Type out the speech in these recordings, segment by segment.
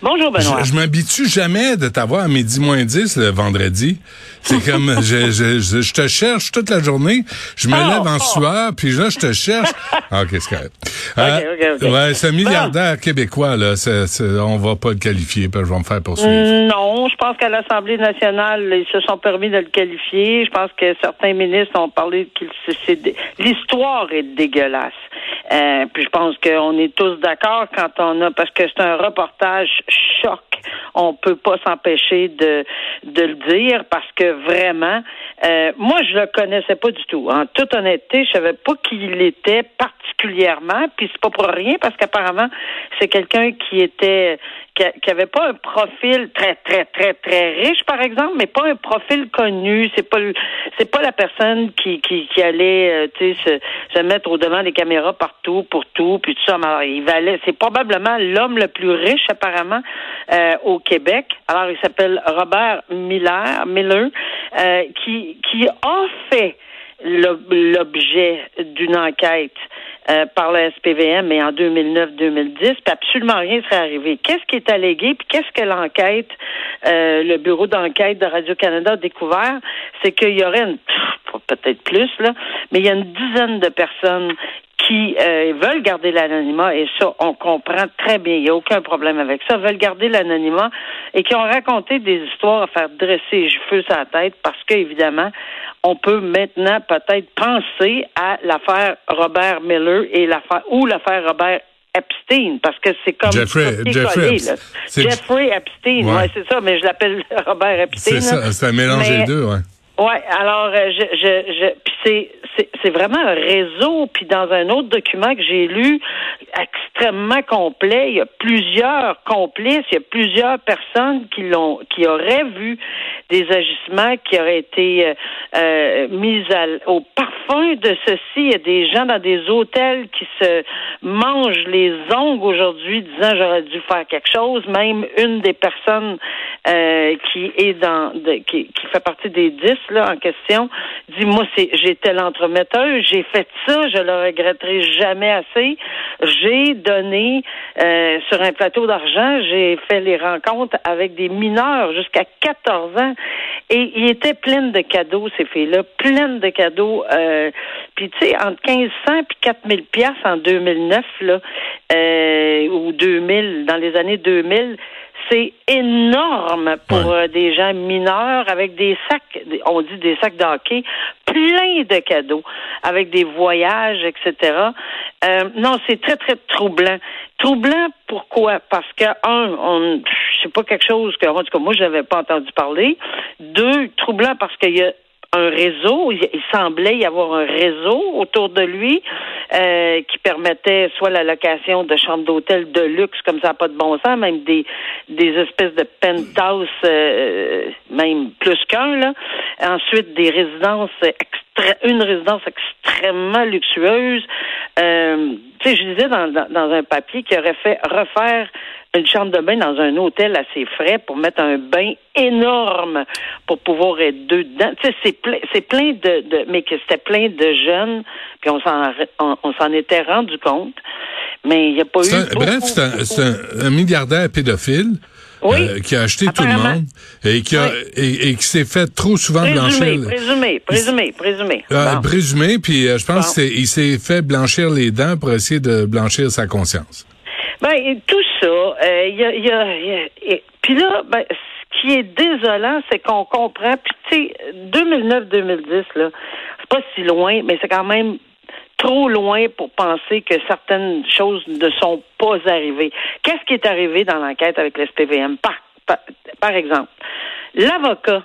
Bonjour Benoît. Je, je m'habitue jamais de t'avoir à midi moins 10 le vendredi. C'est comme, je, je, je, je te cherche toute la journée. Je me Oh, lève en oh. sueur, puis là, je te cherche. Ah, ok, c'est correct. ok. Ouais, c'est un milliardaire québécois, là. On va pas le qualifier, puis je vais me faire poursuivre. Non, je pense qu'à l'Assemblée nationale, ils se sont permis de le qualifier. Je pense que certains ministres ont parlé que l'histoire est dégueulasse. Euh, puis je pense qu'on est tous d'accord quand on a parce que c'est un reportage choc. On peut pas s'empêcher de de le dire parce que vraiment, euh, moi je le connaissais pas du tout. En toute honnêteté, je savais pas qui il était particulièrement. Puis c'est pas pour rien parce qu'apparemment c'est quelqu'un qui était qui, a- qui avait pas un profil très très très très riche par exemple, mais pas un profil connu. C'est pas c'est pas la personne qui qui, qui allait euh, tu sais se, se mettre au devant des caméras partout pour tout puis tout ça. Alors, il valait c'est probablement l'homme le plus riche apparemment euh, au Québec. Alors il s'appelle Robert Miller Miller euh, qui qui a fait l'ob- l'objet d'une enquête euh, par le SPVM, mais en 2009-2010, puis absolument rien serait arrivé. Qu'est-ce qui est allégué, puis qu'est-ce que l'enquête, euh, le bureau d'enquête de Radio-Canada a découvert, c'est qu'il y aurait une, peut-être plus, là, mais il y a une dizaine de personnes qui euh, veulent garder l'anonymat, et ça, on comprend très bien, il n'y a aucun problème avec ça, veulent garder l'anonymat et qui ont raconté des histoires à faire dresser les cheveux sur la tête parce qu'évidemment, on peut maintenant peut-être penser à l'affaire Robert Miller et l'affaire ou l'affaire Robert Epstein, parce que c'est comme Jeffrey- Jeffrey. Epstein. Jeffrey Epstein, Ouais. ouais, c'est ça, mais je l'appelle Robert Epstein. c'est ça, c'est un mélange des deux, ouais. Ouais, alors euh, je, je, je c'est, c'est vraiment un réseau. Puis dans un autre document que j'ai lu, extrêmement complet, il y a plusieurs complices, il y a plusieurs personnes qui l'ont, qui auraient vu des agissements qui auraient été euh, euh, mis à- au parfum de ceci. Il y a des gens dans des hôtels qui se mangent les ongles aujourd'hui, disant j'aurais dû faire quelque chose. Même une des personnes euh, qui est dans, qui, qui fait partie des dix là en question, dit moi c'est j'étais l'entremetteuse, j'ai fait ça, je le regretterai jamais assez. J'ai donné euh, sur un plateau d'argent, j'ai fait les rencontres avec des mineurs jusqu'à 14 ans et il était plein de cadeaux ces filles-là, plein de cadeaux. Euh, puis tu sais entre 1500 puis 4000 pièces en 2009 là euh, ou 2000 dans les années 2000 c'est énorme pour Ouais. euh, des gens mineurs avec des sacs, on dit des sacs de hockey, plein de cadeaux, avec des voyages, etc. Euh, non, c'est très, très troublant. Troublant, pourquoi? Parce que, un, on, c'est pas quelque chose que, en tout cas, moi, je n'avais pas entendu parler. Deux, troublant parce qu'il y a un réseau, il, semblait y avoir un réseau autour de lui euh, qui permettait soit la location de chambres d'hôtel de luxe comme ça, pas de bon sens, même des des espèces de penthouse, euh, même plus qu'un là. Ensuite, des résidences une résidence extrêmement luxueuse. Euh, tu sais, je disais dans, dans, dans un papier qui aurait fait refaire une chambre de bain dans un hôtel ses frais pour mettre un bain énorme pour pouvoir être deux dedans. Tu sais, c'est plein, c'est plein de, de, mais que c'était plein de jeunes, puis on s'en, on, on s'en était rendu compte. Mais il n'y a pas eu. C'est un- beaucoup, bref, c'est un, milliardaire pédophile Oui, euh, qui a acheté tout le monde et qui, a, Oui. et, et qui s'est fait trop souvent Présumé, blanchir. présumé, présumé, présumé. Euh, Bon. Présumé, puis euh, je pense Bon. qu'il s'est fait blanchir les dents pour essayer de blanchir sa conscience. Ben, tout ça, euh, il y a, il y a- y a- et- puis là, ben, ce qui est désolant, c'est qu'on comprend, puis tu sais, 2009-2010, là, c'est pas si loin, mais c'est quand même trop loin pour penser que certaines choses ne sont pas arrivées. Qu'est-ce qui est arrivé dans l'enquête avec l'SPVM? Par, par, par exemple, l'avocat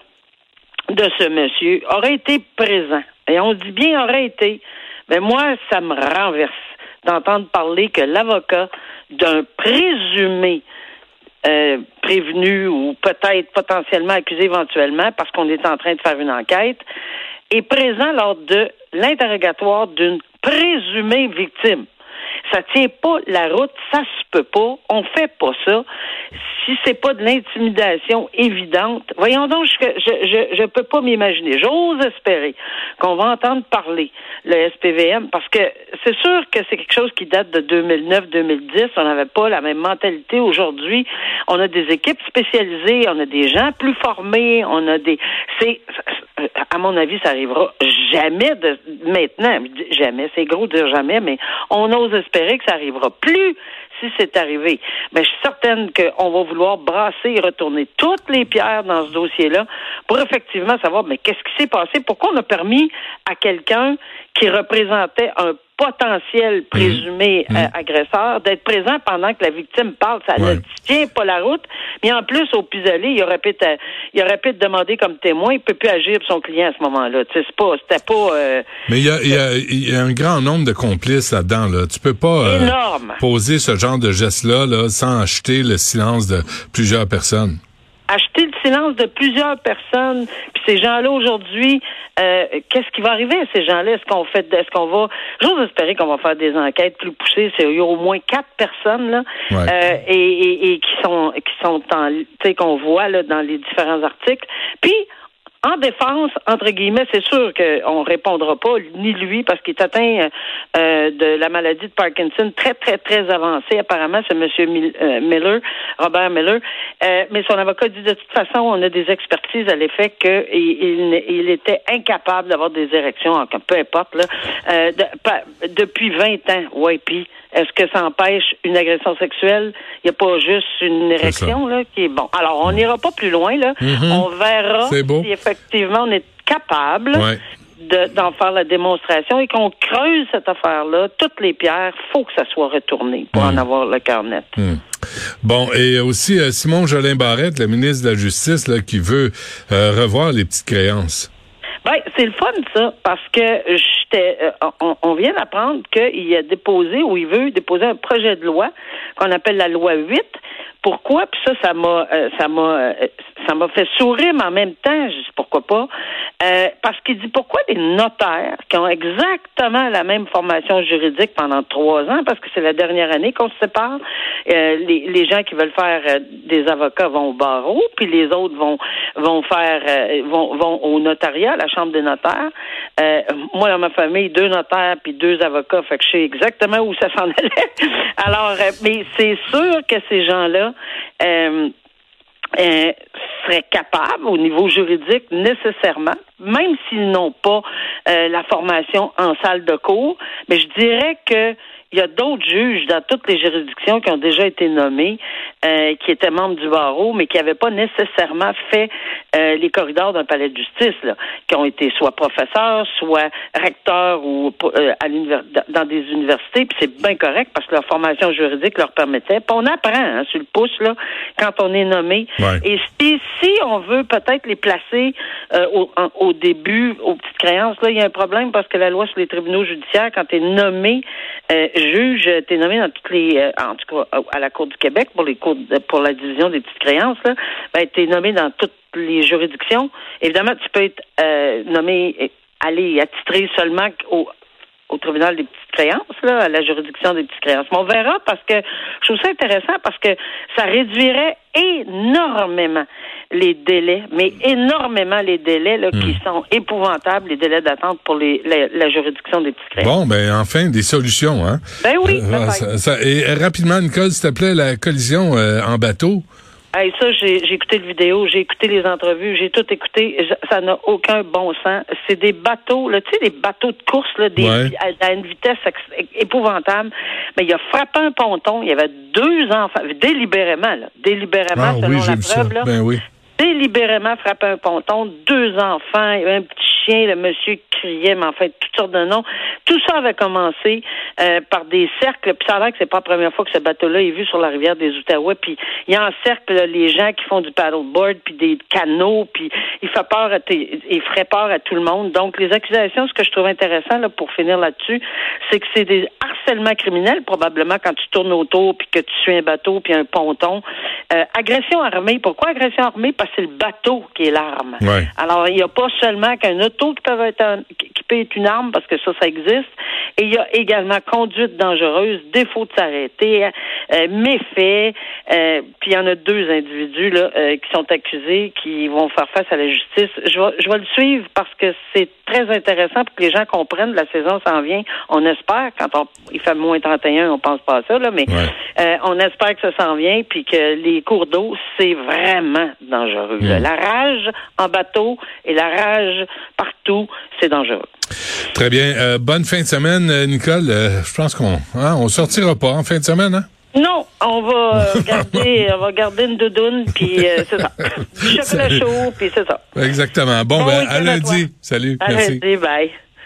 de ce monsieur aurait été présent. Et on dit bien aurait été. Mais moi, ça me renverse d'entendre parler que l'avocat d'un présumé euh, prévenu ou peut-être potentiellement accusé éventuellement parce qu'on est en train de faire une enquête est présent lors de l'interrogatoire d'une présumée victime. Ça tient pas la route, ça se peut pas. On fait pas ça. Si c'est pas de l'intimidation évidente, voyons donc, je, je, je, peux pas m'imaginer. J'ose espérer qu'on va entendre parler le SPVM parce que c'est sûr que c'est quelque chose qui date de 2009-2010. On n'avait pas la même mentalité aujourd'hui. On a des équipes spécialisées, on a des gens plus formés, on a des. C'est à mon avis, ça arrivera jamais de maintenant. Jamais, c'est gros de dire jamais, mais on ose espérer que ça arrivera plus si c'est arrivé. Mais je suis certaine qu'on va vouloir brasser et retourner toutes les pierres dans ce dossier-là pour effectivement savoir, mais qu'est-ce qui s'est passé? Pourquoi on a permis à quelqu'un qui représentait un potentiel présumé mmh. euh, mmh. agresseur d'être présent pendant que la victime parle. Ça ne tient pas la route. Mais en plus, au pis il aurait pu te, il aurait pu te demander comme témoin. Il peut plus agir pour son client à ce moment-là. C'est pas, c'était pas. Euh, Mais il y, a, il, y a, il y, a, un grand nombre de complices là-dedans. Là. Tu peux pas euh, poser ce genre de geste-là là, sans acheter le silence de plusieurs personnes acheter le silence de plusieurs personnes. Puis ces gens-là aujourd'hui, euh, qu'est-ce qui va arriver à ces gens-là? Est-ce qu'on fait, est-ce qu'on va J'ose espérer qu'on va faire des enquêtes plus poussées. C'est il y a au moins quatre personnes là, euh, et, et, et, qui sont qui sont en, tu sais, qu'on voit là dans les différents articles. Puis en défense, entre guillemets, c'est sûr qu'on répondra pas, ni lui, parce qu'il est atteint euh, de la maladie de Parkinson très, très, très avancée. Apparemment, c'est M. Euh, Miller, Robert Miller. Euh, mais son avocat dit de toute façon, on a des expertises à l'effet qu'il il, était incapable d'avoir des érections, peu importe, là, depuis 20 ans. Ouais, est-ce que ça empêche une agression sexuelle? Il n'y a pas juste une érection là, qui est bon. Alors, on n'ira pas plus loin. là. Mm-hmm. On verra si effectivement on est capable d'en faire la démonstration et qu'on creuse cette affaire-là, toutes les pierres, faut que ça soit retourné pour en avoir le cœur net. Mm. Bon, et aussi euh, Simon Jolin Barrette, le ministre de la Justice, là, qui veut euh, revoir les petites créances. Ben, c'est le fun, ça, parce que euh, on, vient d'apprendre qu'il a déposé ou il veut déposer un projet de loi qu'on appelle la loi 8. Pourquoi? Puis ça, ça m'a, euh, ça m'a, euh, ça m'a fait sourire, mais en même temps, je dis pourquoi pas? Parce qu'il dit pourquoi des notaires qui ont exactement la même formation juridique pendant trois ans, parce que c'est la dernière année qu'on se sépare, les, les gens qui veulent faire des avocats vont au barreau, puis les autres vont vont faire vont, vont au notariat, la chambre des notaires. Euh, moi, dans ma famille, deux notaires puis deux avocats, fait que je sais exactement où ça s'en allait. Alors, euh, mais c'est sûr que ces gens-là euh, seraient capables, au niveau juridique, nécessairement, même s'ils n'ont pas la formation en salle de cours, mais je dirais que il y a d'autres juges dans toutes les juridictions qui ont déjà été nommés, euh, qui étaient membres du barreau, mais qui n'avaient pas nécessairement fait euh, les corridors d'un palais de justice, là, qui ont été soit professeurs, soit recteurs ou euh, à dans des universités. Puis c'est bien correct parce que leur formation juridique leur permettait. Puis on apprend hein, sur le pouce là quand on est nommé. Et si, si on veut peut-être les placer au, au, début aux petites créances, là il y a un problème parce que la loi sur les tribunaux judiciaires, quand tu es nommé juge, tu es nommé dans toutes les, euh, en tout cas à la Cour du Québec pour les cours pour la division des petites créances, là, ben, tu es nommé dans toutes les juridictions. Évidemment, tu peux être euh, nommé, aller attitrer seulement au, au tribunal des petites créances, là, à la juridiction des petites créances. Mais on verra parce que je trouve ça intéressant parce que ça réduirait énormément les délais, mais énormément les délais là, qui hmm. sont épouvantables, les délais d'attente pour les, la, juridiction des petites créances. Bon, ben enfin, des solutions, hein? Ben oui. Euh, et rapidement, Nicole, s'il te plaît, la collision euh, en bateau. Hey, ça, j'ai écouté le vidéo, j'ai écouté les entrevues, j'ai tout écouté. Ça n'a aucun bon sens. C'est des bateaux, là, tu sais, des bateaux de course, là, des, à, une vitesse épouvantable. Mais il a frappé un ponton. Il y avait deux enfants, délibérément, là, délibérément, ah selon la preuve, là. Ben oui. Délibérément frappé un ponton, deux enfants, un petit chien, le monsieur criait, mais en fait, toutes sortes de noms. Tout ça avait commencé euh, par des cercles, puis ça a l'air que c'est pas la première fois que ce bateau-là est vu sur la rivière des Outaouais, puis il encercle les gens qui font du paddleboard, puis des canaux, puis il fait peur, à il ferait peur à tout le monde. Donc, les accusations, ce que je trouve intéressant, là, pour finir là-dessus, c'est que c'est des harcèlements criminels, probablement, quand tu tournes autour, puis que tu suis un bateau, puis un ponton. Euh, agression armée. Pourquoi agression armée? Parce que c'est le bateau qui est l'arme. Alors, il n'y a pas seulement qu'un autre auto qui peut être qui peut être une arme parce que ça, ça existe. Et il y a également conduite dangereuse, défaut de s'arrêter, euh, méfait. Euh, puis il y en a deux individus là euh, qui sont accusés, qui vont faire face à la justice. Je vais, je vais le suivre parce que c'est très intéressant pour que les gens comprennent. La saison s'en vient. On espère quand on, il fait moins 31, on pense pas à ça là, mais euh, on espère que ça s'en vient puis que les cours d'eau c'est vraiment dangereux. La rage en bateau et la rage partout, c'est dangereux. Très bien. Euh, bonne fin de semaine, euh, Nicole. Euh, je pense qu'on hein, on sortira pas en fin de semaine, hein? Non, on va garder, on va garder une doudoune, puis c'est ça. Chocolat chaud, puis c'est ça. Exactement. Bon, ben, à lundi. Salut. À merci. lundi, bye.